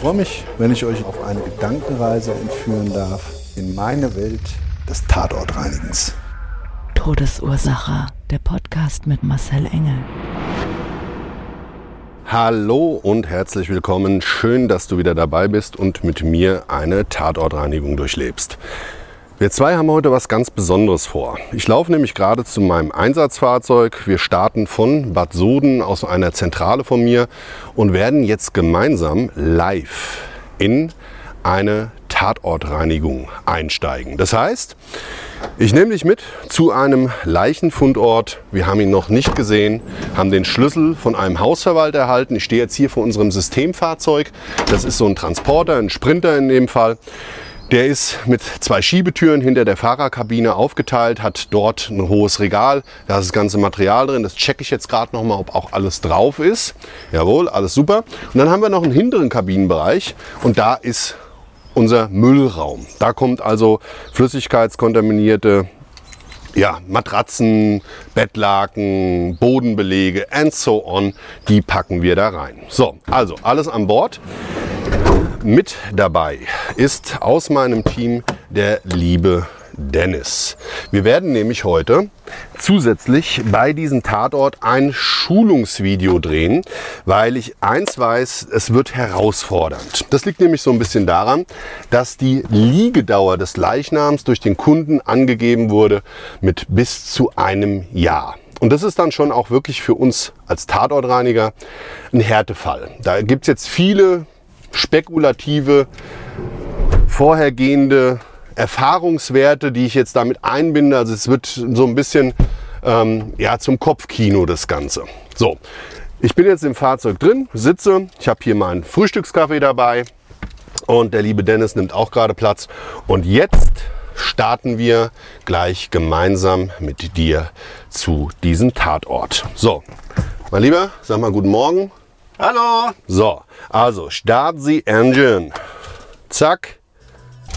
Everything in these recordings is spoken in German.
Ich freue mich, wenn ich euch auf eine Gedankenreise entführen darf in meine Welt des Tatortreinigens. Todesursache. Der Podcast mit Marcel Engel. Hallo und herzlich willkommen. Schön, dass du wieder dabei bist und mit mir eine Tatortreinigung durchlebst. Wir zwei haben heute was ganz Besonderes vor. Ich laufe nämlich gerade zu meinem Einsatzfahrzeug. Wir starten von Bad Soden aus einer Zentrale von mir und werden jetzt gemeinsam live in eine Tatortreinigung einsteigen. Das heißt, ich nehme dich mit zu einem Leichenfundort. Wir haben ihn noch nicht gesehen, haben den Schlüssel von einem Hausverwalter erhalten. Ich stehe jetzt hier vor unserem Systemfahrzeug. Das ist so ein Transporter, ein Sprinter in dem Fall. Der ist mit zwei Schiebetüren hinter der Fahrerkabine aufgeteilt, hat dort ein hohes Regal, da ist das ganze Material drin. Das checke ich jetzt gerade noch mal, ob auch alles drauf ist. Jawohl, alles super. Und dann haben wir noch einen hinteren Kabinenbereich und da ist unser Müllraum. Da kommt also flüssigkeitskontaminierte ja, Matratzen, Bettlaken, Bodenbelege and so on, die packen wir da rein. So, also alles an Bord. Mit dabei ist aus meinem Team der liebe Dennis. Wir werden nämlich heute zusätzlich bei diesem Tatort ein Schulungsvideo drehen, weil ich eins weiß, es wird herausfordernd. Das liegt nämlich so ein bisschen daran, dass die Liegedauer des Leichnams durch den Kunden angegeben wurde mit bis zu einem Jahr. Und das ist dann schon auch wirklich für uns als Tatortreiniger ein Härtefall. Da gibt es jetzt viele spekulative, vorhergehende Erfahrungswerte, die ich jetzt damit einbinde. Also es wird so ein bisschen ähm, ja, zum Kopfkino das Ganze. So, ich bin jetzt im Fahrzeug drin, sitze, ich habe hier meinen Frühstückskaffee dabei und der liebe Dennis nimmt auch gerade Platz. Und jetzt starten wir gleich gemeinsam mit dir zu diesem Tatort. So, mein Lieber, sag mal guten Morgen. Hallo. So, also Start the Engine. Zack.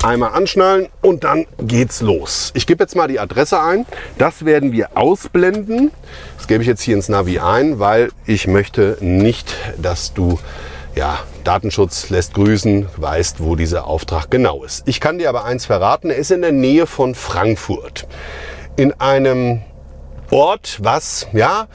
Einmal anschnallen und dann geht's los. Ich gebe jetzt mal die Adresse ein. Das werden wir ausblenden. Das gebe ich jetzt hier ins Navi ein, weil ich möchte nicht, dass du ja, Datenschutz lässt grüßen, weißt, wo dieser Auftrag genau ist. Ich kann dir aber eins verraten, er ist in der Nähe von Frankfurt. In einem Ort, was, ja,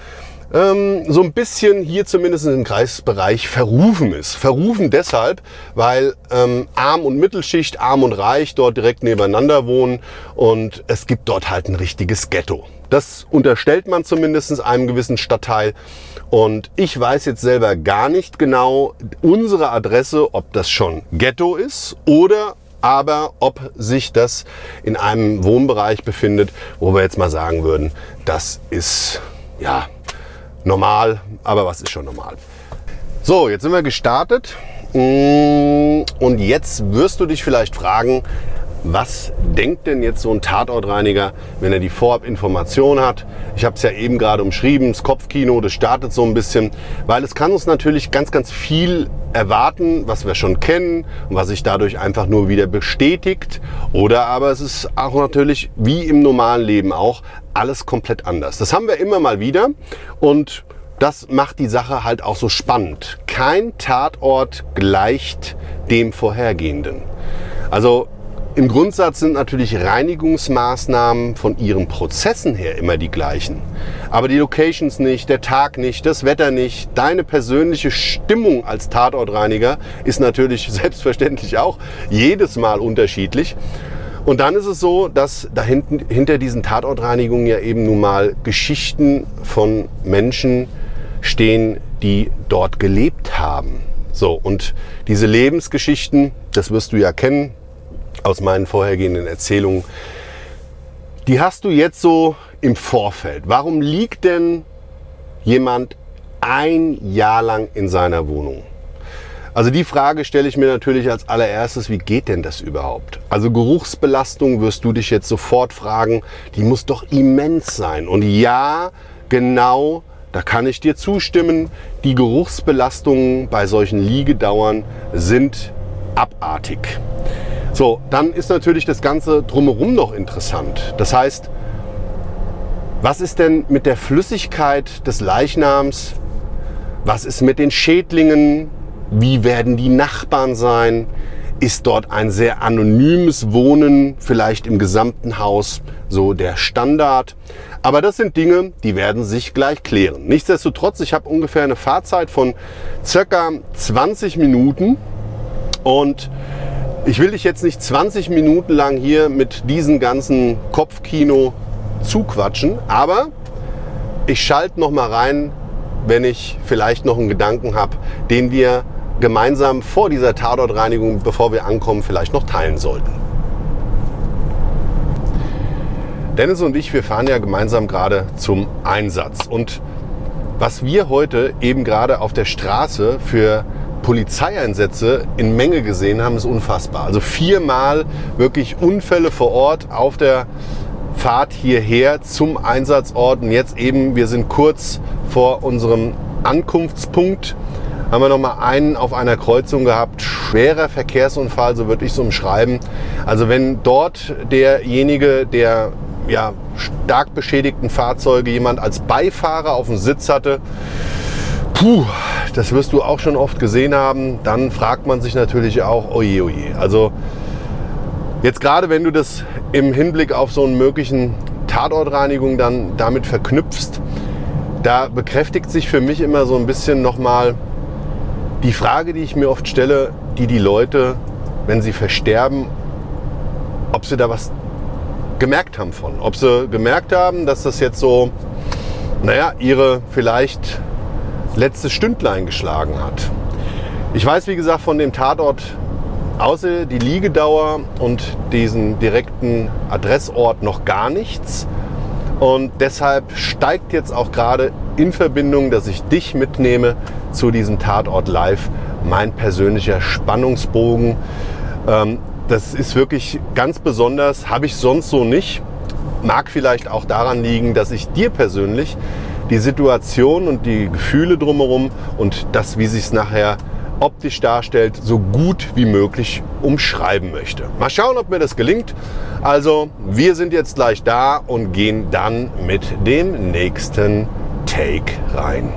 ähm, so ein bisschen hier zumindest im Kreisbereich verrufen ist. Verrufen deshalb, weil ähm, Arm und Mittelschicht, Arm und Reich dort direkt nebeneinander wohnen und es gibt dort halt ein richtiges Ghetto. Das unterstellt man zumindest einem gewissen Stadtteil. Und ich weiß jetzt selber gar nicht genau unsere Adresse, ob das schon Ghetto ist oder aber ob sich das in einem Wohnbereich befindet, wo wir jetzt mal sagen würden, das ist ja normal, aber was ist schon normal? So, jetzt sind wir gestartet mm, und jetzt wirst du dich vielleicht fragen, was denkt denn jetzt so ein Tatortreiniger, wenn er die Vorabinformation hat? Ich habe es ja eben gerade umschrieben, das Kopfkino, das startet so ein bisschen, weil es kann uns natürlich ganz, ganz viel erwarten, was wir schon kennen und was sich dadurch einfach nur wieder bestätigt. Oder aber es ist auch natürlich, wie im normalen Leben auch, alles komplett anders. Das haben wir immer mal wieder und das macht die Sache halt auch so spannend. Kein Tatort gleicht dem vorhergehenden. Also im Grundsatz sind natürlich Reinigungsmaßnahmen von ihren Prozessen her immer die gleichen. Aber die Locations nicht, der Tag nicht, das Wetter nicht, deine persönliche Stimmung als Tatortreiniger ist natürlich selbstverständlich auch jedes Mal unterschiedlich. Und dann ist es so, dass da hinter diesen Tatortreinigungen ja eben nun mal Geschichten von Menschen stehen, die dort gelebt haben. So, und diese Lebensgeschichten, das wirst du ja kennen, aus meinen vorhergehenden Erzählungen. Die hast du jetzt so im Vorfeld. Warum liegt denn jemand ein Jahr lang in seiner Wohnung? Also die Frage stelle ich mir natürlich als allererstes, wie geht denn das überhaupt? Also Geruchsbelastung wirst du dich jetzt sofort fragen, die muss doch immens sein. Und ja, genau, da kann ich dir zustimmen, die Geruchsbelastungen bei solchen Liegedauern sind abartig. So, dann ist natürlich das Ganze drumherum noch interessant. Das heißt, was ist denn mit der Flüssigkeit des Leichnams? Was ist mit den Schädlingen? Wie werden die Nachbarn sein? Ist dort ein sehr anonymes Wohnen vielleicht im gesamten Haus so der Standard? Aber das sind Dinge, die werden sich gleich klären. Nichtsdestotrotz, ich habe ungefähr eine Fahrzeit von circa 20 Minuten und ich will dich jetzt nicht 20 Minuten lang hier mit diesem ganzen Kopfkino zuquatschen, aber ich schalte noch mal rein, wenn ich vielleicht noch einen Gedanken habe, den wir gemeinsam vor dieser Tatortreinigung, bevor wir ankommen, vielleicht noch teilen sollten. Dennis und ich, wir fahren ja gemeinsam gerade zum Einsatz. Und was wir heute eben gerade auf der Straße für Polizeieinsätze in Menge gesehen haben, ist unfassbar. Also viermal wirklich Unfälle vor Ort auf der Fahrt hierher zum Einsatzort. Und jetzt eben, wir sind kurz vor unserem Ankunftspunkt. Haben wir noch mal einen auf einer Kreuzung gehabt. Schwerer Verkehrsunfall, so würde ich es umschreiben. Also wenn dort derjenige, der ja, stark beschädigten Fahrzeuge jemand als Beifahrer auf dem Sitz hatte, Puh, das wirst du auch schon oft gesehen haben. Dann fragt man sich natürlich auch, oje, oje. Also jetzt gerade, wenn du das im Hinblick auf so einen möglichen Tatortreinigung dann damit verknüpfst, da bekräftigt sich für mich immer so ein bisschen nochmal die Frage, die ich mir oft stelle, die die Leute, wenn sie versterben, ob sie da was gemerkt haben von. Ob sie gemerkt haben, dass das jetzt so, naja, ihre vielleicht letztes Stündlein geschlagen hat. Ich weiß, wie gesagt, von dem Tatort außer die Liegedauer und diesen direkten Adressort noch gar nichts. Und deshalb steigt jetzt auch gerade in Verbindung, dass ich dich mitnehme zu diesem Tatort live, mein persönlicher Spannungsbogen. Ähm, das ist wirklich ganz besonders, habe ich sonst so nicht. Mag vielleicht auch daran liegen, dass ich dir persönlich die Situation und die Gefühle drumherum und das, wie sich es nachher optisch darstellt, so gut wie möglich umschreiben möchte. Mal schauen, ob mir das gelingt. Also, wir sind jetzt gleich da und gehen dann mit dem nächsten Take rein.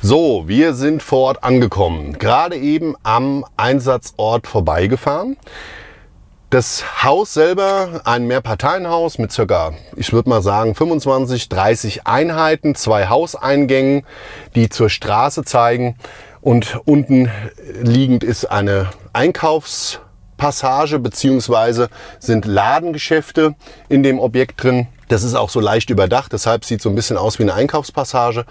So, wir sind vor Ort angekommen. Gerade eben am Einsatzort vorbeigefahren. Das Haus selber, ein Mehrparteienhaus mit circa, ich würde mal sagen, 25, 30 Einheiten, zwei Hauseingängen, die zur Straße zeigen. Und unten liegend ist eine Einkaufspassage beziehungsweise sind Ladengeschäfte in dem Objekt drin. Das ist auch so leicht überdacht, deshalb sieht so ein bisschen aus wie eine Einkaufspassage.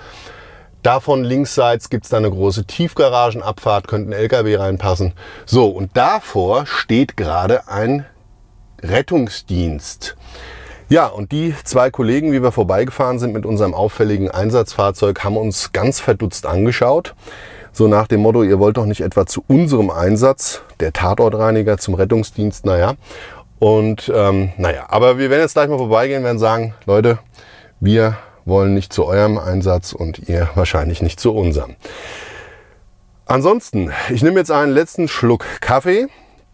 Davon linksseits gibt es da eine große Tiefgaragenabfahrt, könnte ein LKW reinpassen. So, und davor steht gerade ein Rettungsdienst. Ja, und die zwei Kollegen, wie wir vorbeigefahren sind mit unserem auffälligen Einsatzfahrzeug, haben uns ganz verdutzt angeschaut. So nach dem Motto, ihr wollt doch nicht etwa zu unserem Einsatz, der Tatortreiniger zum Rettungsdienst, naja. Und ähm, naja, aber wir werden jetzt gleich mal vorbeigehen, werden sagen, Leute, wir wollen nicht zu eurem Einsatz und ihr wahrscheinlich nicht zu unserem. Ansonsten, ich nehme jetzt einen letzten Schluck Kaffee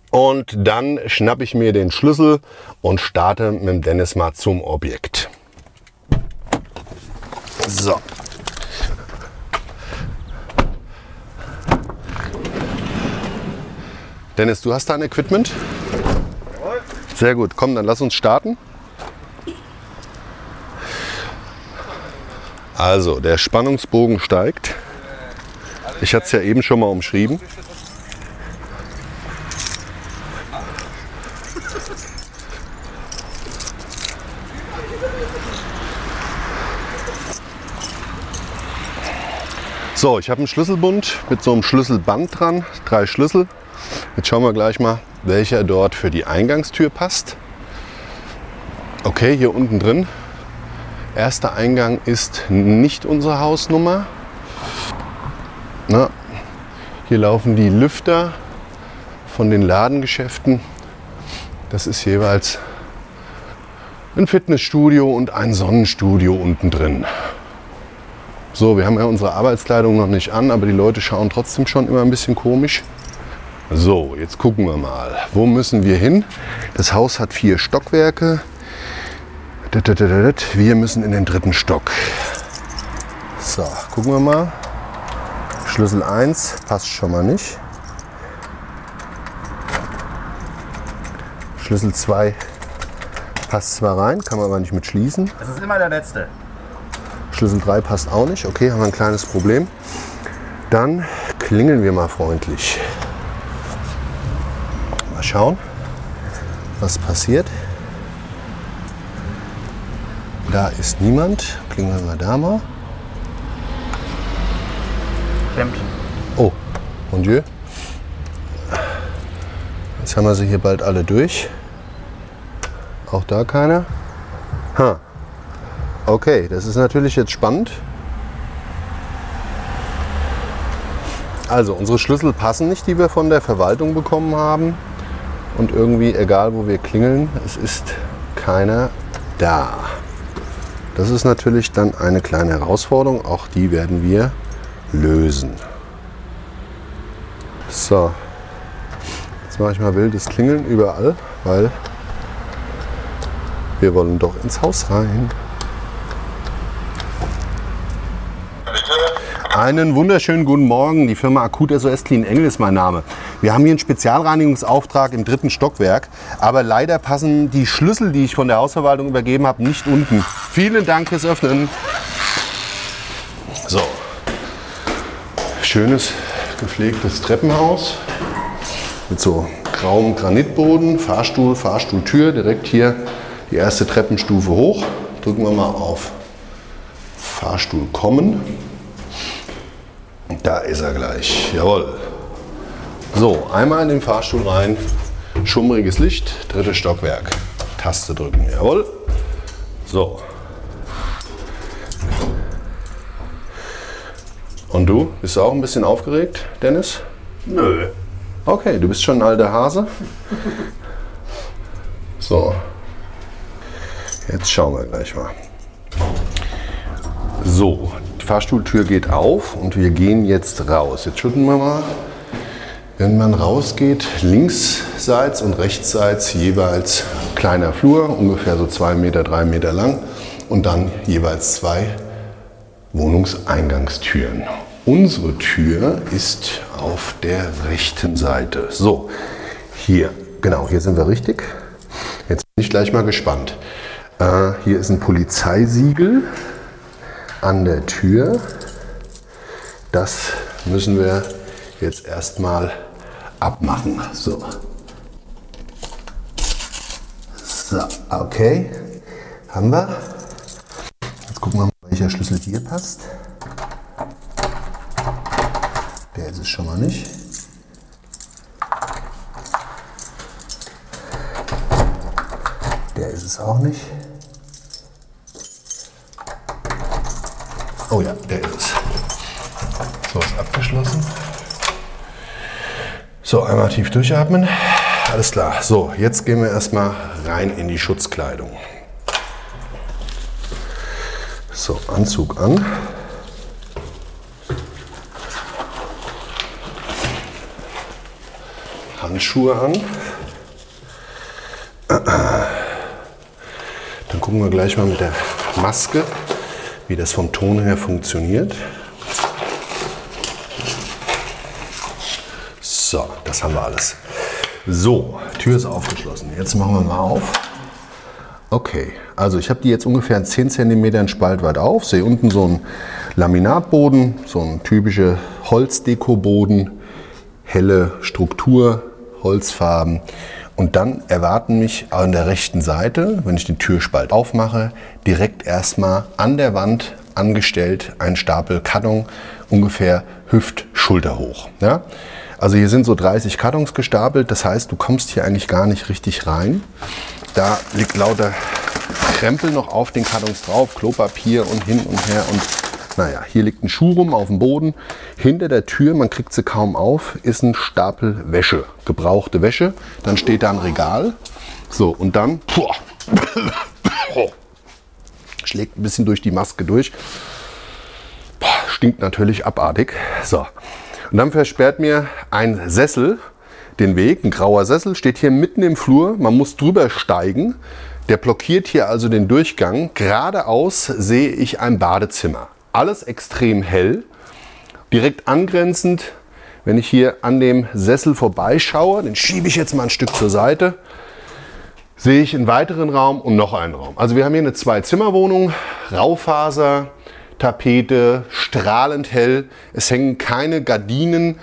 und dann schnappe ich mir den Schlüssel und starte mit dem Dennis mal zum Objekt. So. Dennis, du hast dein Equipment? Sehr gut. Komm, dann lass uns starten. Also, der Spannungsbogen steigt. Ich hatte es ja eben schon mal umschrieben. So, ich habe einen Schlüsselbund mit so einem Schlüsselband dran, drei Schlüssel. Jetzt schauen wir gleich mal, welcher dort für die Eingangstür passt. Okay, hier unten drin. Erster Eingang ist nicht unsere Hausnummer. Na, hier laufen die Lüfter von den Ladengeschäften. Das ist jeweils ein Fitnessstudio und ein Sonnenstudio unten drin. So, wir haben ja unsere Arbeitskleidung noch nicht an, aber die Leute schauen trotzdem schon immer ein bisschen komisch. So, jetzt gucken wir mal. Wo müssen wir hin? Das Haus hat vier Stockwerke. Wir müssen in den dritten Stock. So, gucken wir mal. Schlüssel 1 passt schon mal nicht. Schlüssel 2 passt zwar rein, kann man aber nicht mit schließen. Das ist immer der letzte. Schlüssel 3 passt auch nicht. Okay, haben wir ein kleines Problem. Dann klingeln wir mal freundlich. Mal schauen, was passiert. Da ist niemand. Klingeln wir da mal. Klemmchen. Oh, mon Dieu. Jetzt haben wir sie hier bald alle durch. Auch da keiner. Ha. Okay, das ist natürlich jetzt spannend. Also unsere Schlüssel passen nicht, die wir von der Verwaltung bekommen haben. Und irgendwie, egal wo wir klingeln, es ist keiner da. Das ist natürlich dann eine kleine Herausforderung. Auch die werden wir lösen. So, jetzt mache ich mal wildes Klingeln überall, weil wir wollen doch ins Haus rein. Einen wunderschönen guten Morgen. Die Firma Akut SOS Clean Engel ist mein Name. Wir haben hier einen Spezialreinigungsauftrag im dritten Stockwerk, aber leider passen die Schlüssel, die ich von der Hausverwaltung übergeben habe, nicht unten. Vielen Dank fürs Öffnen. So, schönes gepflegtes Treppenhaus mit so grauem Granitboden, Fahrstuhl, Fahrstuhltür, direkt hier die erste Treppenstufe hoch. Drücken wir mal auf Fahrstuhl kommen. Da ist er gleich. Jawohl. So, einmal in den Fahrstuhl rein. Schummriges Licht, drittes Stockwerk. Taste drücken. Jawohl. So. Und du? Bist du auch ein bisschen aufgeregt, Dennis? Nö. Okay, du bist schon ein alter Hase. So. Jetzt schauen wir gleich mal. So, die Fahrstuhltür geht auf und wir gehen jetzt raus. Jetzt schütten wir mal. Wenn man rausgeht, linksseits und rechtsseits jeweils kleiner Flur, ungefähr so zwei Meter, drei Meter lang und dann jeweils zwei Wohnungseingangstüren. Unsere Tür ist auf der rechten Seite. So, hier, genau, hier sind wir richtig. Jetzt bin ich gleich mal gespannt. Äh, hier ist ein Polizeisiegel an der Tür. Das müssen wir jetzt erstmal abmachen. So. So, okay. Haben wir. Jetzt gucken wir mal, welcher Schlüssel hier passt. Der ist es schon mal nicht. Der ist es auch nicht. Oh ja, der ist es. So, ist abgeschlossen. So, einmal tief durchatmen. Alles klar. So, jetzt gehen wir erstmal rein in die Schutzkleidung. So, Anzug an. Handschuhe an. Dann gucken wir gleich mal mit der Maske, wie das vom Ton her funktioniert. So, das haben wir alles. So, Tür ist aufgeschlossen. Jetzt machen wir mal auf. Okay, also ich habe die jetzt ungefähr 10 cm Spalt weit auf. Sehe unten so einen Laminatboden, so ein typischer Holzdekoboden, helle Struktur, Holzfarben. Und dann erwarten mich an der rechten Seite, wenn ich den Türspalt aufmache, direkt erstmal an der Wand angestellt ein Stapel Karton, ungefähr Hüft-Schulter hoch. Ja? Also hier sind so 30 Kartons gestapelt, das heißt, du kommst hier eigentlich gar nicht richtig rein. Da liegt lauter Krempel noch auf den Kartons drauf, Klopapier und hin und her und naja, hier liegt ein Schuh rum auf dem Boden. Hinter der Tür, man kriegt sie kaum auf, ist ein Stapel Wäsche, gebrauchte Wäsche. Dann steht da ein Regal. So, und dann boah, schlägt ein bisschen durch die Maske durch. Boah, stinkt natürlich abartig. So, und dann versperrt mir ein Sessel den Weg. Ein grauer Sessel steht hier mitten im Flur. Man muss drüber steigen. Der blockiert hier also den Durchgang. Geradeaus sehe ich ein Badezimmer. Alles extrem hell. Direkt angrenzend, wenn ich hier an dem Sessel vorbeischaue, den schiebe ich jetzt mal ein Stück zur Seite, sehe ich einen weiteren Raum und noch einen Raum. Also wir haben hier eine Zwei-Zimmer-Wohnung, Raufaser, Tapete, strahlend hell. Es hängen keine Gardinen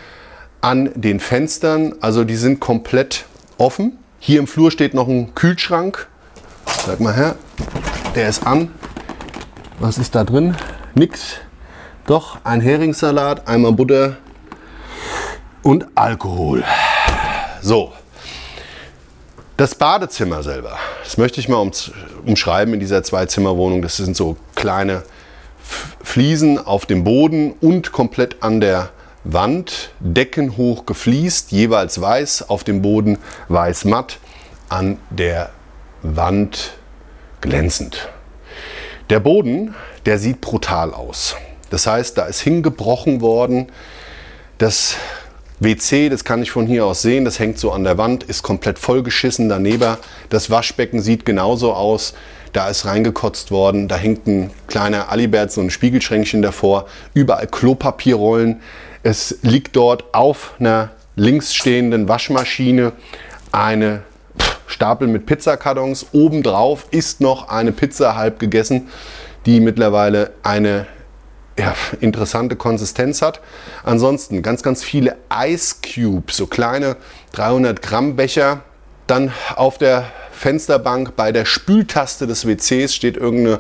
an den Fenstern, also die sind komplett offen. Hier im Flur steht noch ein Kühlschrank. Sag mal her, der ist an. Was ist da drin? Nix. Doch, ein Heringssalat, einmal Butter und Alkohol. So. Das Badezimmer selber, das möchte ich mal umschreiben in dieser Zwei-Zimmer-Wohnung. Das sind so kleine Fliesen auf dem Boden und komplett an der Wand, deckenhoch gefliest, jeweils weiß, auf dem Boden weiß matt, an der Wand glänzend. Der Boden, der sieht brutal aus. Das heißt, da ist hingebrochen worden. Das WC, das kann ich von hier aus sehen, das hängt so an der Wand, ist komplett vollgeschissen daneben. Das Waschbecken sieht genauso aus. Da ist reingekotzt worden, da hängt ein kleiner Alibert, so ein Spiegelschränkchen davor, überall Klopapierrollen. Es liegt dort auf einer links stehenden Waschmaschine eine Stapel mit Pizzakartons. Obendrauf ist noch eine Pizza halb gegessen, die mittlerweile eine ja, interessante Konsistenz hat. Ansonsten ganz, ganz viele Ice Cubes, so kleine 300 Gramm Becher. Dann auf der Fensterbank bei der Spültaste des WCs steht irgendeine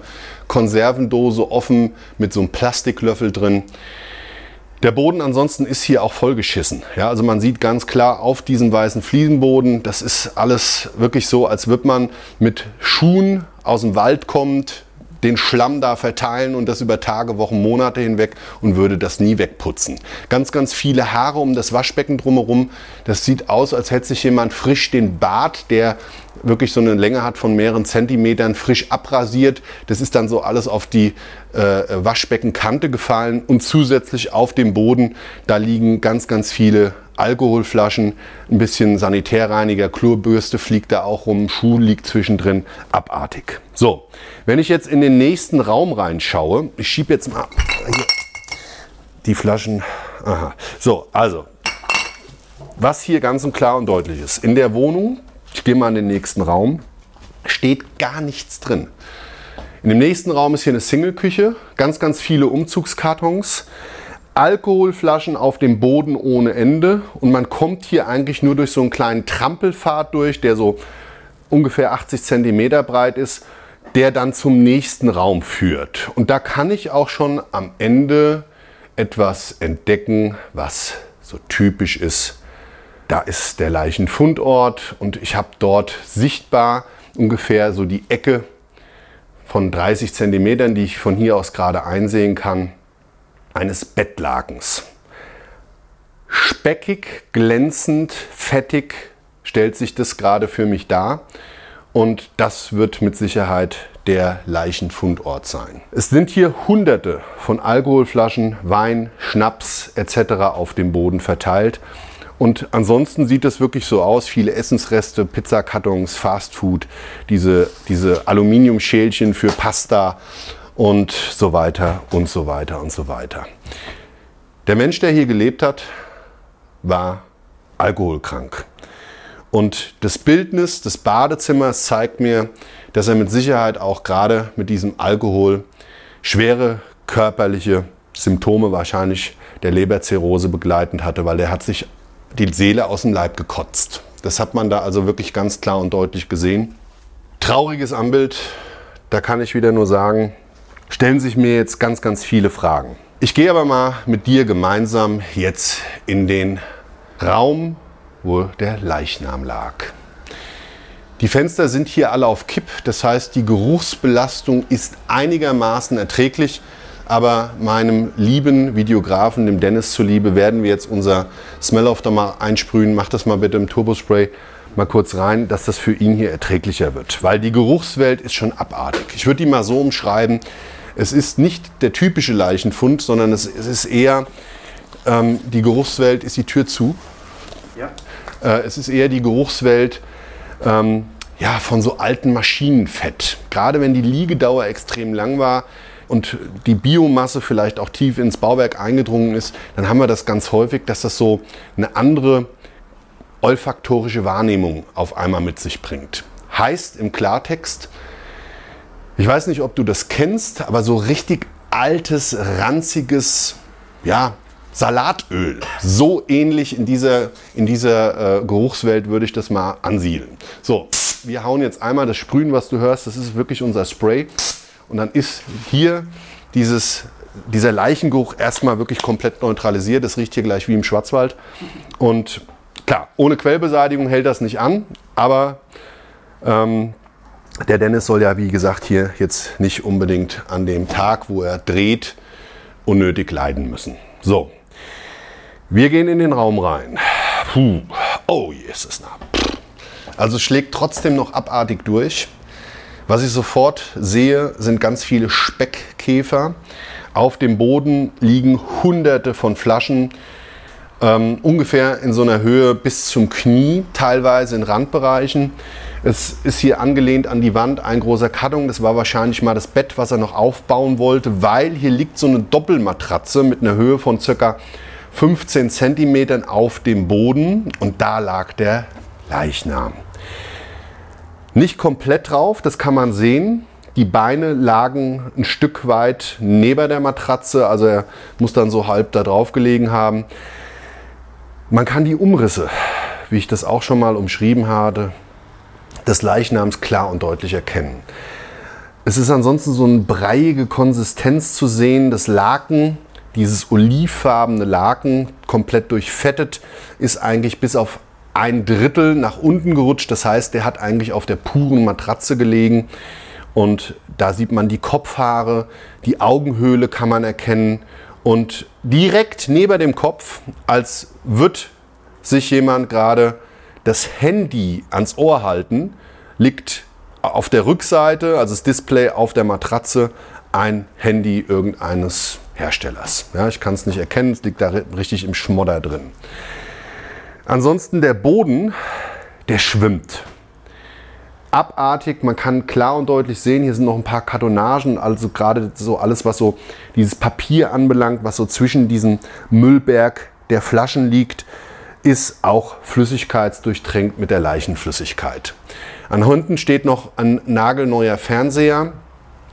Konservendose offen mit so einem Plastiklöffel drin. Der Boden ansonsten ist hier auch vollgeschissen. Ja, also man sieht ganz klar auf diesem weißen Fliesenboden, das ist alles wirklich so, als würde man mit Schuhen aus dem Wald kommt, den Schlamm da verteilen und das über Tage, Wochen, Monate hinweg und würde das nie wegputzen. Ganz, ganz viele Haare um das Waschbecken drumherum. Das sieht aus, als hätte sich jemand frisch den Bart, der wirklich so eine Länge hat von mehreren Zentimetern, frisch abrasiert. Das ist dann so alles auf die äh, Waschbeckenkante gefallen und zusätzlich auf dem Boden, da liegen ganz, ganz viele Alkoholflaschen, ein bisschen Sanitärreiniger, Chlorbürste fliegt da auch rum, Schuh liegt zwischendrin, abartig. So, wenn ich jetzt in den nächsten Raum reinschaue, ich schiebe jetzt mal die Flaschen. Aha. So, also, was hier ganz und klar und deutlich ist, in der Wohnung ich gehe mal in den nächsten Raum. Steht gar nichts drin. In dem nächsten Raum ist hier eine Single-Küche, ganz, ganz viele Umzugskartons, Alkoholflaschen auf dem Boden ohne Ende. Und man kommt hier eigentlich nur durch so einen kleinen Trampelpfad durch, der so ungefähr 80 cm breit ist, der dann zum nächsten Raum führt. Und da kann ich auch schon am Ende etwas entdecken, was so typisch ist. Da ist der Leichenfundort und ich habe dort sichtbar ungefähr so die Ecke von 30 Zentimetern, die ich von hier aus gerade einsehen kann, eines Bettlakens. Speckig, glänzend, fettig stellt sich das gerade für mich dar. Und das wird mit Sicherheit der Leichenfundort sein. Es sind hier hunderte von Alkoholflaschen, Wein, Schnaps etc. auf dem Boden verteilt. Und ansonsten sieht es wirklich so aus, viele Essensreste, Pizzakartons, Fastfood, diese, diese Aluminiumschälchen für Pasta und so weiter und so weiter und so weiter. Der Mensch, der hier gelebt hat, war alkoholkrank. Und das Bildnis des Badezimmers zeigt mir, dass er mit Sicherheit auch gerade mit diesem Alkohol schwere körperliche Symptome wahrscheinlich der Leberzirrhose begleitend hatte, weil er hat sich die Seele aus dem Leib gekotzt. Das hat man da also wirklich ganz klar und deutlich gesehen. Trauriges Anbild, da kann ich wieder nur sagen, stellen sich mir jetzt ganz, ganz viele Fragen. Ich gehe aber mal mit dir gemeinsam jetzt in den Raum, wo der Leichnam lag. Die Fenster sind hier alle auf Kipp, das heißt, die Geruchsbelastung ist einigermaßen erträglich. Aber meinem lieben Videografen, dem Dennis zuliebe, werden wir jetzt unser Smell of the mal einsprühen. Mach das mal bitte im Turbospray mal kurz rein, dass das für ihn hier erträglicher wird. Weil die Geruchswelt ist schon abartig. Ich würde die mal so umschreiben. Es ist nicht der typische Leichenfund, sondern es, es ist eher, ähm, die Geruchswelt ist die Tür zu. Ja. Äh, es ist eher die Geruchswelt ähm, ja, von so alten Maschinenfett. Gerade wenn die Liegedauer extrem lang war, und die Biomasse vielleicht auch tief ins Bauwerk eingedrungen ist, dann haben wir das ganz häufig, dass das so eine andere olfaktorische Wahrnehmung auf einmal mit sich bringt. Heißt im Klartext, ich weiß nicht, ob du das kennst, aber so richtig altes, ranziges, ja, Salatöl. So ähnlich in dieser, in dieser äh, Geruchswelt würde ich das mal ansiedeln. So, wir hauen jetzt einmal das Sprühen, was du hörst, das ist wirklich unser Spray. Und dann ist hier dieses, dieser Leichengeruch erstmal wirklich komplett neutralisiert. Das riecht hier gleich wie im Schwarzwald. Und klar, ohne Quellbeseitigung hält das nicht an, aber ähm, der Dennis soll ja, wie gesagt, hier jetzt nicht unbedingt an dem Tag, wo er dreht, unnötig leiden müssen. So, wir gehen in den Raum rein. Puh. Oh, hier ist es nah. Also schlägt trotzdem noch abartig durch. Was ich sofort sehe, sind ganz viele Speckkäfer. Auf dem Boden liegen hunderte von Flaschen, ähm, ungefähr in so einer Höhe bis zum Knie, teilweise in Randbereichen. Es ist hier angelehnt an die Wand ein großer Karton. Das war wahrscheinlich mal das Bett, was er noch aufbauen wollte, weil hier liegt so eine Doppelmatratze mit einer Höhe von ca. 15 cm auf dem Boden und da lag der Leichnam. Nicht komplett drauf, das kann man sehen. Die Beine lagen ein Stück weit neben der Matratze, also er muss dann so halb da drauf gelegen haben. Man kann die Umrisse, wie ich das auch schon mal umschrieben hatte, des Leichnams klar und deutlich erkennen. Es ist ansonsten so eine breiige Konsistenz zu sehen. Das Laken, dieses olivfarbene Laken, komplett durchfettet, ist eigentlich bis auf ein Drittel nach unten gerutscht. Das heißt, der hat eigentlich auf der puren Matratze gelegen. Und da sieht man die Kopfhaare, die Augenhöhle kann man erkennen. Und direkt neben dem Kopf, als wird sich jemand gerade das Handy ans Ohr halten, liegt auf der Rückseite, also das Display auf der Matratze, ein Handy irgendeines Herstellers. Ja, ich kann es nicht erkennen, es liegt da richtig im Schmodder drin. Ansonsten der Boden, der schwimmt. Abartig, man kann klar und deutlich sehen, hier sind noch ein paar Kartonagen, also gerade so alles, was so dieses Papier anbelangt, was so zwischen diesem Müllberg der Flaschen liegt, ist auch flüssigkeitsdurchtränkt mit der Leichenflüssigkeit. An hinten steht noch ein nagelneuer Fernseher,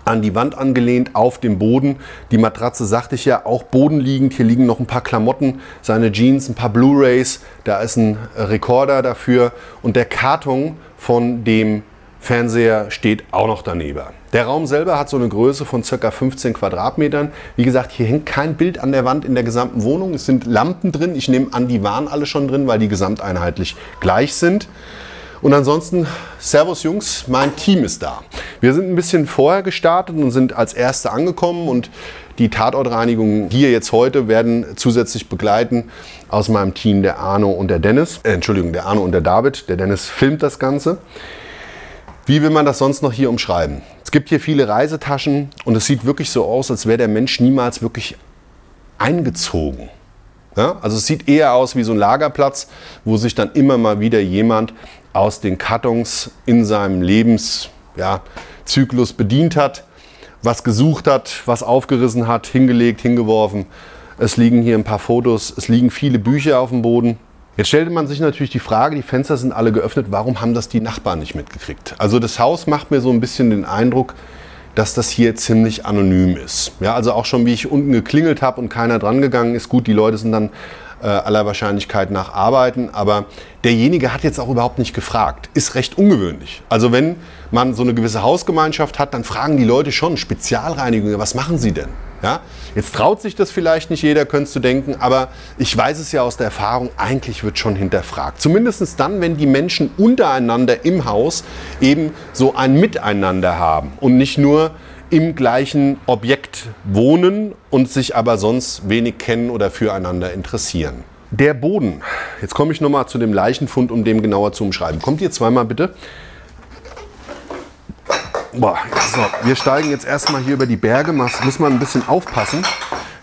an die Wand angelehnt, auf dem Boden. Die Matratze sagte ich ja, auch bodenliegend. Hier liegen noch ein paar Klamotten, seine Jeans, ein paar Blu-rays. Da ist ein Rekorder dafür. Und der Karton von dem Fernseher steht auch noch daneben. Der Raum selber hat so eine Größe von ca. 15 Quadratmetern. Wie gesagt, hier hängt kein Bild an der Wand in der gesamten Wohnung. Es sind Lampen drin. Ich nehme an, die waren alle schon drin, weil die gesamteinheitlich gleich sind. Und ansonsten, Servus Jungs, mein Team ist da. Wir sind ein bisschen vorher gestartet und sind als Erste angekommen und die Tatortreinigung hier jetzt heute werden zusätzlich begleiten aus meinem Team der Arno und der Dennis. Äh, Entschuldigung, der Arno und der David. Der Dennis filmt das Ganze. Wie will man das sonst noch hier umschreiben? Es gibt hier viele Reisetaschen und es sieht wirklich so aus, als wäre der Mensch niemals wirklich eingezogen. Ja? Also es sieht eher aus wie so ein Lagerplatz, wo sich dann immer mal wieder jemand aus den Kartons in seinem Lebenszyklus ja, bedient hat, was gesucht hat, was aufgerissen hat, hingelegt, hingeworfen. Es liegen hier ein paar Fotos, es liegen viele Bücher auf dem Boden. Jetzt stellte man sich natürlich die Frage, die Fenster sind alle geöffnet, warum haben das die Nachbarn nicht mitgekriegt? Also das Haus macht mir so ein bisschen den Eindruck, dass das hier ziemlich anonym ist. Ja, also auch schon wie ich unten geklingelt habe und keiner dran gegangen ist. Gut, die Leute sind dann äh, aller Wahrscheinlichkeit nach arbeiten, aber derjenige hat jetzt auch überhaupt nicht gefragt. Ist recht ungewöhnlich. Also wenn man so eine gewisse Hausgemeinschaft hat, dann fragen die Leute schon Spezialreinigungen, was machen sie denn? Ja? Jetzt traut sich das vielleicht nicht jeder, könntest du denken, aber ich weiß es ja aus der Erfahrung, eigentlich wird schon hinterfragt. Zumindest dann, wenn die Menschen untereinander im Haus eben so ein Miteinander haben und nicht nur im gleichen Objekt wohnen und sich aber sonst wenig kennen oder füreinander interessieren. Der Boden. Jetzt komme ich nochmal zu dem Leichenfund, um dem genauer zu umschreiben. Kommt ihr zweimal bitte? Boah, so, wir steigen jetzt erstmal hier über die Berge. Muss muss man ein bisschen aufpassen,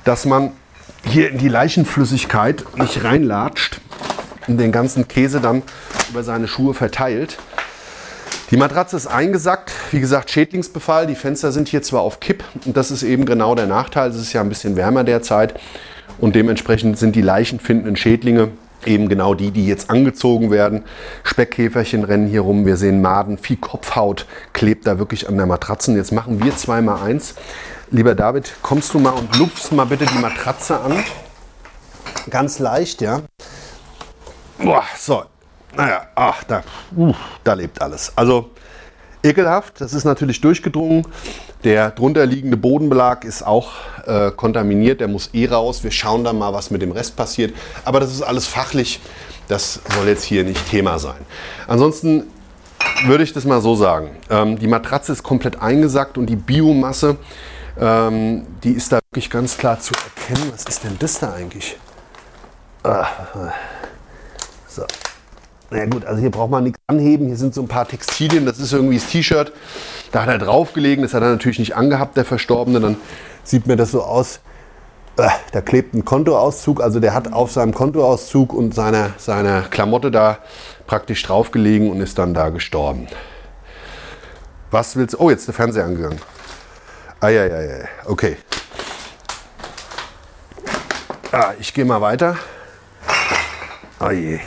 dass man hier in die Leichenflüssigkeit nicht reinlatscht und den ganzen Käse dann über seine Schuhe verteilt. Die Matratze ist eingesackt, wie gesagt Schädlingsbefall. Die Fenster sind hier zwar auf Kipp und das ist eben genau der Nachteil. Es ist ja ein bisschen wärmer derzeit und dementsprechend sind die leichenfindenden Schädlinge eben genau die, die jetzt angezogen werden. Speckkäferchen rennen hier rum, wir sehen Maden, viel Kopfhaut klebt da wirklich an der Matratze. Jetzt machen wir zweimal eins. Lieber David, kommst du mal und lupfst mal bitte die Matratze an. Ganz leicht, ja. Boah, so. Naja, ach, da, uh, da lebt alles. Also ekelhaft, das ist natürlich durchgedrungen. Der drunter liegende Bodenbelag ist auch äh, kontaminiert, der muss eh raus. Wir schauen dann mal, was mit dem Rest passiert. Aber das ist alles fachlich, das soll jetzt hier nicht Thema sein. Ansonsten würde ich das mal so sagen. Ähm, die Matratze ist komplett eingesackt und die Biomasse, ähm, die ist da wirklich ganz klar zu erkennen. Was ist denn das da eigentlich? Ah, so. Na ja, gut, also hier braucht man nichts anheben. Hier sind so ein paar Textilien. Das ist irgendwie das T-Shirt. Da hat er draufgelegen. Das hat er natürlich nicht angehabt, der Verstorbene. Dann sieht mir das so aus. Äh, da klebt ein Kontoauszug. Also der hat auf seinem Kontoauszug und seiner, seiner Klamotte da praktisch draufgelegen und ist dann da gestorben. Was willst du? Oh, jetzt ist der Fernseher angegangen. Eieiei. Okay. Ah, ich gehe mal weiter. Oh je.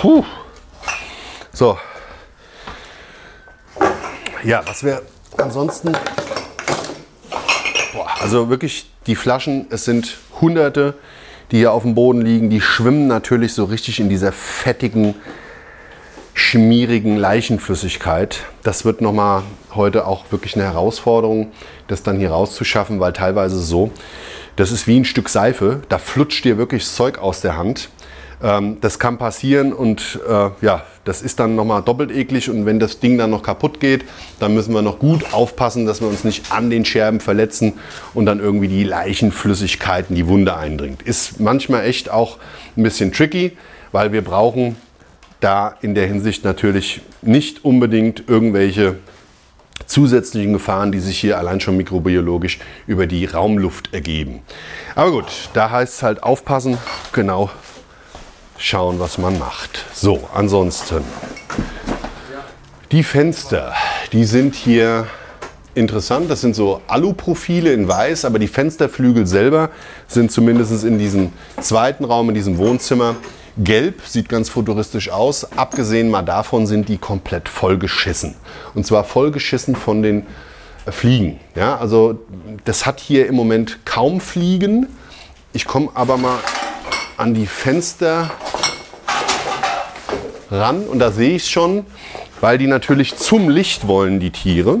Puh. So. Ja, was wäre ansonsten. Boah, also wirklich die Flaschen, es sind hunderte, die hier auf dem Boden liegen. Die schwimmen natürlich so richtig in dieser fettigen, schmierigen Leichenflüssigkeit. Das wird nochmal heute auch wirklich eine Herausforderung, das dann hier rauszuschaffen, weil teilweise so, das ist wie ein Stück Seife, da flutscht dir wirklich Zeug aus der Hand. Ähm, das kann passieren und äh, ja, das ist dann nochmal doppelt eklig und wenn das Ding dann noch kaputt geht, dann müssen wir noch gut aufpassen, dass wir uns nicht an den Scherben verletzen und dann irgendwie die Leichenflüssigkeit in die Wunde eindringt. Ist manchmal echt auch ein bisschen tricky, weil wir brauchen da in der Hinsicht natürlich nicht unbedingt irgendwelche zusätzlichen Gefahren, die sich hier allein schon mikrobiologisch über die Raumluft ergeben. Aber gut, da heißt es halt aufpassen, genau schauen, was man macht. So, ansonsten. Die Fenster, die sind hier interessant. Das sind so Aluprofile in weiß, aber die Fensterflügel selber sind zumindest in diesem zweiten Raum, in diesem Wohnzimmer, gelb. Sieht ganz futuristisch aus. Abgesehen mal davon sind die komplett vollgeschissen. Und zwar vollgeschissen von den Fliegen. Ja, also das hat hier im Moment kaum Fliegen. Ich komme aber mal an die Fenster ran und da sehe ich schon, weil die natürlich zum Licht wollen, die Tiere.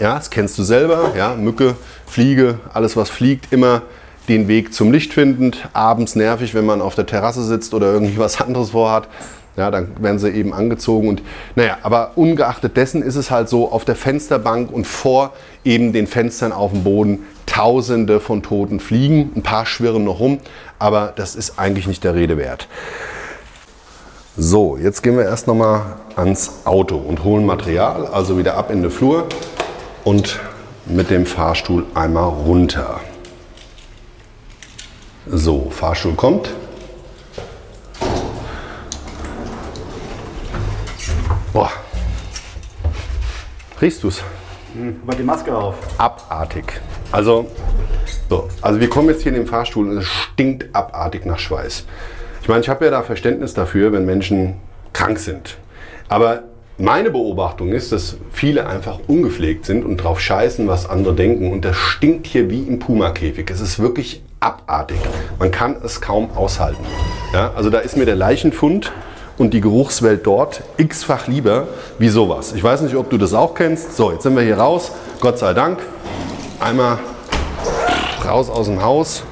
Ja, das kennst du selber, ja, Mücke, Fliege, alles was fliegt, immer den Weg zum Licht findend. Abends nervig, wenn man auf der Terrasse sitzt oder irgendwie was anderes vorhat. Ja, dann werden sie eben angezogen und naja, aber ungeachtet dessen ist es halt so, auf der Fensterbank und vor eben den Fenstern auf dem Boden tausende von toten Fliegen. Ein paar schwirren noch rum, aber das ist eigentlich nicht der Rede wert. So, jetzt gehen wir erst noch mal ans Auto und holen Material, also wieder ab in den Flur und mit dem Fahrstuhl einmal runter. So, Fahrstuhl kommt. Boah. Riechst du's? Hm, mal die Maske auf. Abartig. Also So, also wir kommen jetzt hier in den Fahrstuhl und es stinkt abartig nach Schweiß. Ich meine, ich habe ja da Verständnis dafür, wenn Menschen krank sind. Aber meine Beobachtung ist, dass viele einfach ungepflegt sind und drauf scheißen, was andere denken. Und das stinkt hier wie im Puma-Käfig. Es ist wirklich abartig. Man kann es kaum aushalten. Ja, also da ist mir der Leichenfund und die Geruchswelt dort x-fach lieber wie sowas. Ich weiß nicht, ob du das auch kennst. So, jetzt sind wir hier raus. Gott sei Dank. Einmal raus aus dem Haus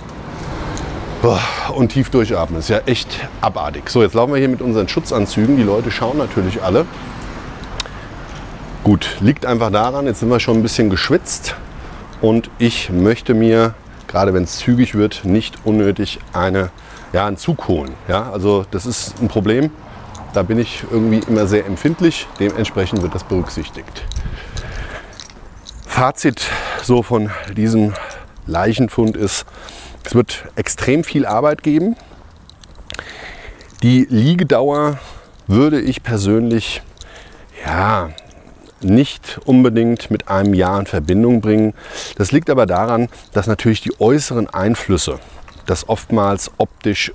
und tief durchatmen. Ist ja echt abartig. So, jetzt laufen wir hier mit unseren Schutzanzügen. Die Leute schauen natürlich alle. Gut, liegt einfach daran, jetzt sind wir schon ein bisschen geschwitzt und ich möchte mir, gerade wenn es zügig wird, nicht unnötig eine, ja, einen Zug holen. Ja, also das ist ein Problem. Da bin ich irgendwie immer sehr empfindlich. Dementsprechend wird das berücksichtigt. Fazit so von diesem Leichenfund ist, es wird extrem viel Arbeit geben. Die Liegedauer würde ich persönlich ja, nicht unbedingt mit einem Jahr in Verbindung bringen. Das liegt aber daran, dass natürlich die äußeren Einflüsse, das oftmals optisch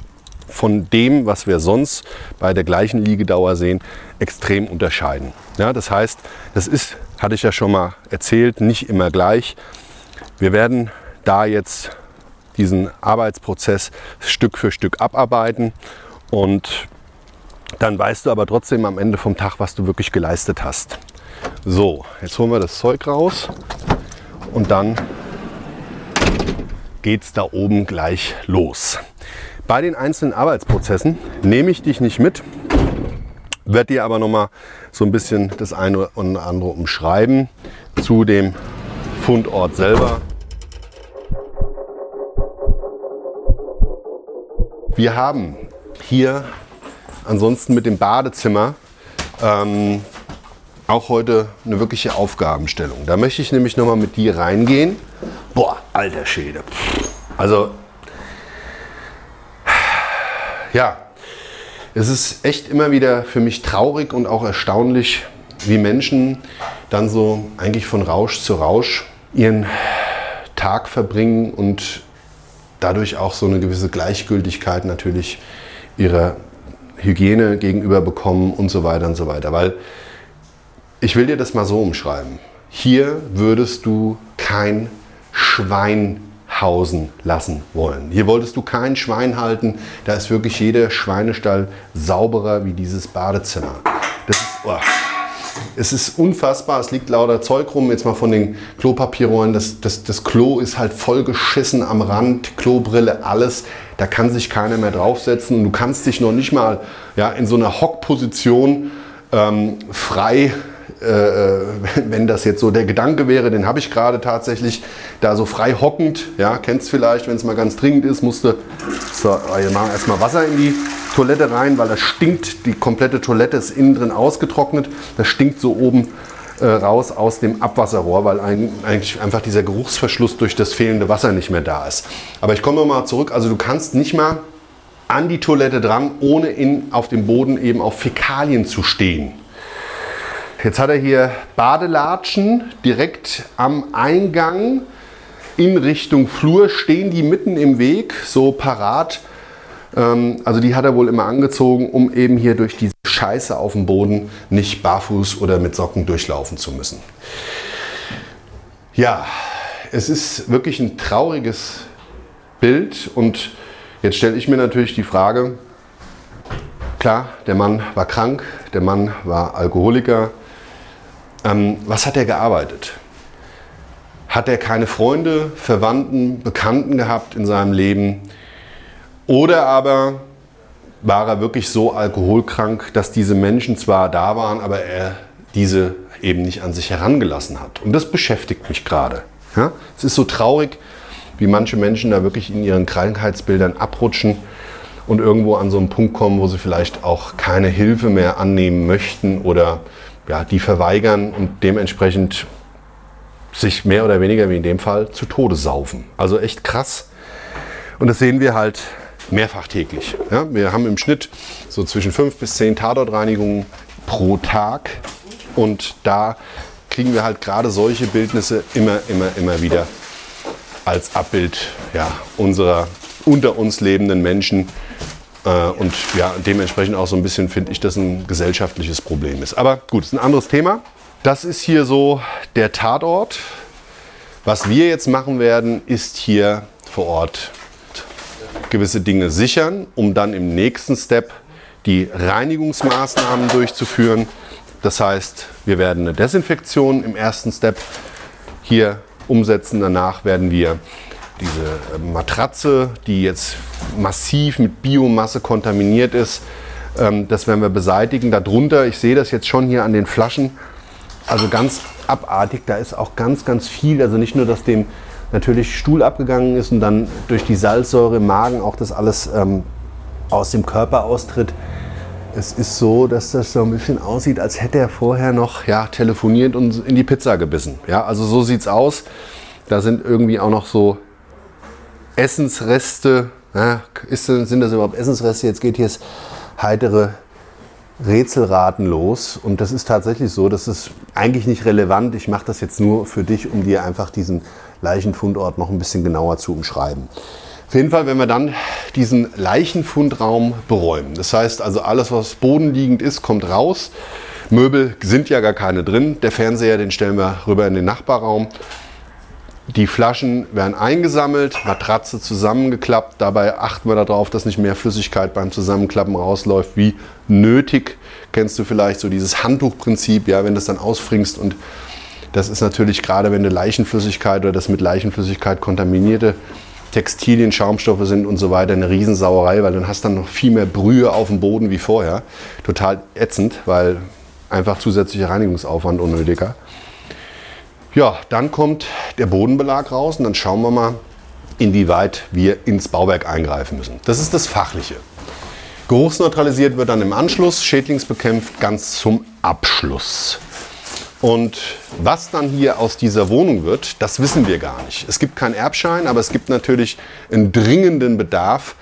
von dem, was wir sonst bei der gleichen Liegedauer sehen, extrem unterscheiden. Ja, das heißt, das ist, hatte ich ja schon mal erzählt, nicht immer gleich. Wir werden da jetzt diesen Arbeitsprozess Stück für Stück abarbeiten und dann weißt du aber trotzdem am Ende vom Tag, was du wirklich geleistet hast. So, jetzt holen wir das Zeug raus und dann geht es da oben gleich los. Bei den einzelnen Arbeitsprozessen nehme ich dich nicht mit, werde dir aber noch mal so ein bisschen das eine und andere umschreiben zu dem Fundort selber. Wir haben hier ansonsten mit dem Badezimmer ähm, auch heute eine wirkliche Aufgabenstellung. Da möchte ich nämlich nochmal mit dir reingehen. Boah, alter Schäde. Also, ja, es ist echt immer wieder für mich traurig und auch erstaunlich, wie Menschen dann so eigentlich von Rausch zu Rausch ihren Tag verbringen und dadurch auch so eine gewisse Gleichgültigkeit natürlich ihrer Hygiene gegenüber bekommen und so weiter und so weiter. Weil ich will dir das mal so umschreiben. Hier würdest du kein Schwein hausen lassen wollen. Hier wolltest du kein Schwein halten. Da ist wirklich jeder Schweinestall sauberer wie dieses Badezimmer. Das ist, oh, es ist unfassbar, es liegt lauter Zeug rum, jetzt mal von den Klopapierrollen. Das, das, das Klo ist halt voll geschissen am Rand, Klobrille, alles. Da kann sich keiner mehr draufsetzen und du kannst dich noch nicht mal ja, in so einer Hockposition ähm, frei äh, wenn das jetzt so der Gedanke wäre, den habe ich gerade tatsächlich da so frei hockend, ja, kennst vielleicht, wenn es mal ganz dringend ist, musste, so, wir machen erstmal Wasser in die Toilette rein, weil das stinkt, die komplette Toilette ist innen drin ausgetrocknet, das stinkt so oben äh, raus aus dem Abwasserrohr, weil ein, eigentlich einfach dieser Geruchsverschluss durch das fehlende Wasser nicht mehr da ist. Aber ich komme mal zurück, also du kannst nicht mal an die Toilette dran, ohne in, auf dem Boden eben auf Fäkalien zu stehen. Jetzt hat er hier Badelatschen direkt am Eingang in Richtung Flur. Stehen die mitten im Weg, so parat. Ähm, also die hat er wohl immer angezogen, um eben hier durch diese Scheiße auf dem Boden nicht barfuß oder mit Socken durchlaufen zu müssen. Ja, es ist wirklich ein trauriges Bild und jetzt stelle ich mir natürlich die Frage, klar, der Mann war krank, der Mann war Alkoholiker, ähm, was hat er gearbeitet? Hat er keine Freunde, Verwandten, Bekannten gehabt in seinem Leben? Oder aber war er wirklich so alkoholkrank, dass diese Menschen zwar da waren, aber er diese eben nicht an sich herangelassen hat? Und das beschäftigt mich gerade. Ja? Es ist so traurig, wie manche Menschen da wirklich in ihren Krankheitsbildern abrutschen und irgendwo an so einen Punkt kommen, wo sie vielleicht auch keine Hilfe mehr annehmen möchten oder ja, die verweigern und dementsprechend sich mehr oder weniger wie in dem Fall zu Tode saufen. Also echt krass. Und das sehen wir halt mehrfach täglich. Ja, wir haben im Schnitt so zwischen fünf bis zehn Tatortreinigungen pro Tag. Und da kriegen wir halt gerade solche Bildnisse immer, immer, immer wieder als Abbild ja, unserer unter uns lebenden Menschen. Äh, und ja, dementsprechend auch so ein bisschen finde ich, dass ein gesellschaftliches Problem ist. Aber gut, ist ein anderes Thema. Das ist hier so der Tatort. Was wir jetzt machen werden, ist hier vor Ort gewisse Dinge sichern, um dann im nächsten Step die Reinigungsmaßnahmen durchzuführen. Das heißt, wir werden eine Desinfektion im ersten Step hier umsetzen. Danach werden wir diese Matratze, die jetzt massiv mit Biomasse kontaminiert ist, ähm, das werden wir beseitigen. Darunter, ich sehe das jetzt schon hier an den Flaschen, also ganz abartig, da ist auch ganz, ganz viel, also nicht nur, dass dem natürlich Stuhl abgegangen ist und dann durch die Salzsäure im Magen auch das alles ähm, aus dem Körper austritt. Es ist so, dass das so ein bisschen aussieht, als hätte er vorher noch ja, telefoniert und in die Pizza gebissen. Ja, also so sieht es aus. Da sind irgendwie auch noch so Essensreste. Ja, ist, sind das überhaupt Essensreste? Jetzt geht hier das heitere Rätselraten los. Und das ist tatsächlich so, das ist eigentlich nicht relevant. Ich mache das jetzt nur für dich, um dir einfach diesen Leichenfundort noch ein bisschen genauer zu umschreiben. Auf jeden Fall, wenn wir dann diesen Leichenfundraum beräumen, das heißt also alles, was bodenliegend ist, kommt raus. Möbel sind ja gar keine drin. Der Fernseher, den stellen wir rüber in den Nachbarraum. Die Flaschen werden eingesammelt, Matratze zusammengeklappt. Dabei achten wir darauf, dass nicht mehr Flüssigkeit beim Zusammenklappen rausläuft wie nötig. Kennst du vielleicht so dieses Handtuchprinzip, ja, wenn du es dann ausfringst und das ist natürlich gerade, wenn du Leichenflüssigkeit oder das mit Leichenflüssigkeit kontaminierte Textilien, Schaumstoffe sind und so weiter, eine Riesensauerei, weil dann hast du dann noch viel mehr Brühe auf dem Boden wie vorher. Total ätzend, weil einfach zusätzlicher Reinigungsaufwand unnötiger. Ja, dann kommt der Bodenbelag raus und dann schauen wir mal, inwieweit wir ins Bauwerk eingreifen müssen. Das ist das Fachliche. Geruchsneutralisiert wird dann im Anschluss, schädlingsbekämpft ganz zum Abschluss. Und was dann hier aus dieser Wohnung wird, das wissen wir gar nicht. Es gibt keinen Erbschein, aber es gibt natürlich einen dringenden Bedarf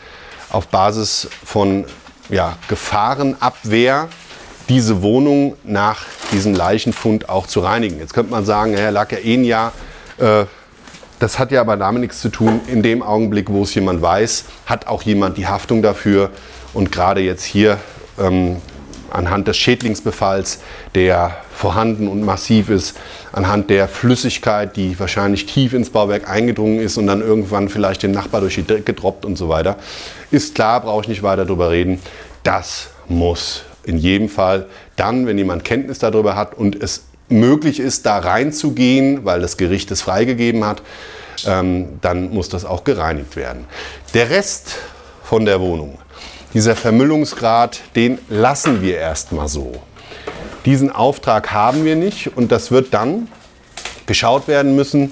auf Basis von ja, Gefahrenabwehr, diese Wohnung nach diesem Leichenfund auch zu reinigen. Jetzt könnte man sagen, er lag ja eh ein Jahr. Äh, das hat ja aber damit nichts zu tun. In dem Augenblick, wo es jemand weiß, hat auch jemand die Haftung dafür. Und gerade jetzt hier ähm, anhand des Schädlingsbefalls, der vorhanden und massiv ist, anhand der Flüssigkeit, die wahrscheinlich tief ins Bauwerk eingedrungen ist und dann irgendwann vielleicht den Nachbar durch die Decke droppt und so weiter, ist klar, brauche ich nicht weiter darüber reden. Das muss in jedem Fall dann, wenn jemand Kenntnis darüber hat und es möglich ist, da reinzugehen, weil das Gericht es freigegeben hat, ähm, dann muss das auch gereinigt werden. Der Rest von der Wohnung dieser Vermüllungsgrad, den lassen wir erstmal so. Diesen Auftrag haben wir nicht und das wird dann geschaut werden müssen,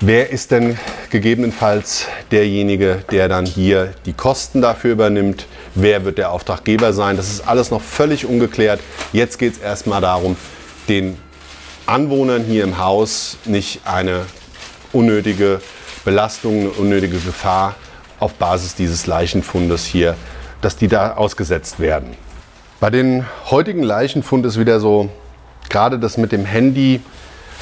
wer ist denn gegebenenfalls derjenige, der dann hier die Kosten dafür übernimmt, wer wird der Auftraggeber sein. Das ist alles noch völlig ungeklärt. Jetzt geht es erstmal darum, den Anwohnern hier im Haus nicht eine unnötige Belastung, eine unnötige Gefahr auf Basis dieses Leichenfundes hier dass die da ausgesetzt werden. Bei den heutigen Leichenfund ist wieder so, gerade das mit dem Handy,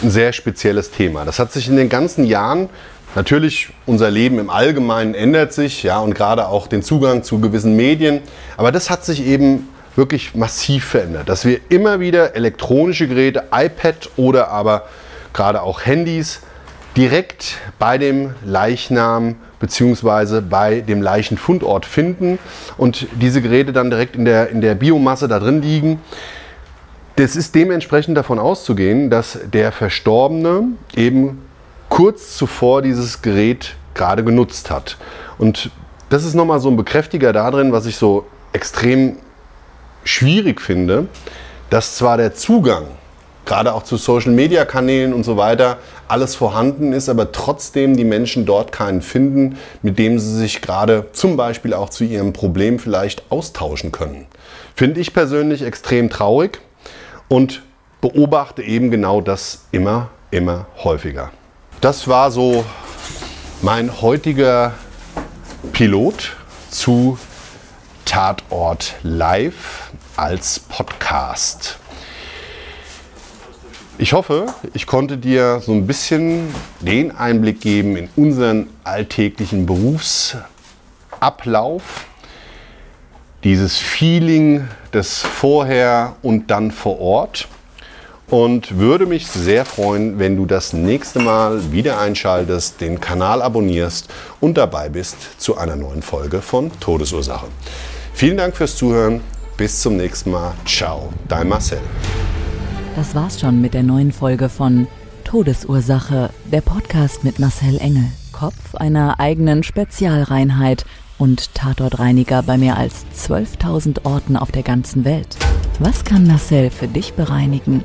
ein sehr spezielles Thema. Das hat sich in den ganzen Jahren, natürlich unser Leben im Allgemeinen ändert sich, ja, und gerade auch den Zugang zu gewissen Medien, aber das hat sich eben wirklich massiv verändert, dass wir immer wieder elektronische Geräte, iPad oder aber gerade auch Handys direkt bei dem Leichnam bzw. bei dem Leichenfundort finden und diese Geräte dann direkt in der, in der Biomasse da drin liegen. Das ist dementsprechend davon auszugehen, dass der Verstorbene eben kurz zuvor dieses Gerät gerade genutzt hat. Und das ist nochmal so ein Bekräftiger darin, was ich so extrem schwierig finde, dass zwar der Zugang gerade auch zu Social-Media-Kanälen und so weiter alles vorhanden ist, aber trotzdem die Menschen dort keinen finden, mit dem sie sich gerade zum Beispiel auch zu ihrem Problem vielleicht austauschen können. Finde ich persönlich extrem traurig und beobachte eben genau das immer, immer häufiger. Das war so mein heutiger Pilot zu Tatort Live als Podcast. Ich hoffe, ich konnte dir so ein bisschen den Einblick geben in unseren alltäglichen Berufsablauf. Dieses Feeling des Vorher und dann vor Ort. Und würde mich sehr freuen, wenn du das nächste Mal wieder einschaltest, den Kanal abonnierst und dabei bist zu einer neuen Folge von Todesursache. Vielen Dank fürs Zuhören. Bis zum nächsten Mal. Ciao, dein Marcel. Das war's schon mit der neuen Folge von Todesursache, der Podcast mit Marcel Engel, Kopf einer eigenen Spezialreinheit und Tatortreiniger bei mehr als 12.000 Orten auf der ganzen Welt. Was kann Marcel für dich bereinigen?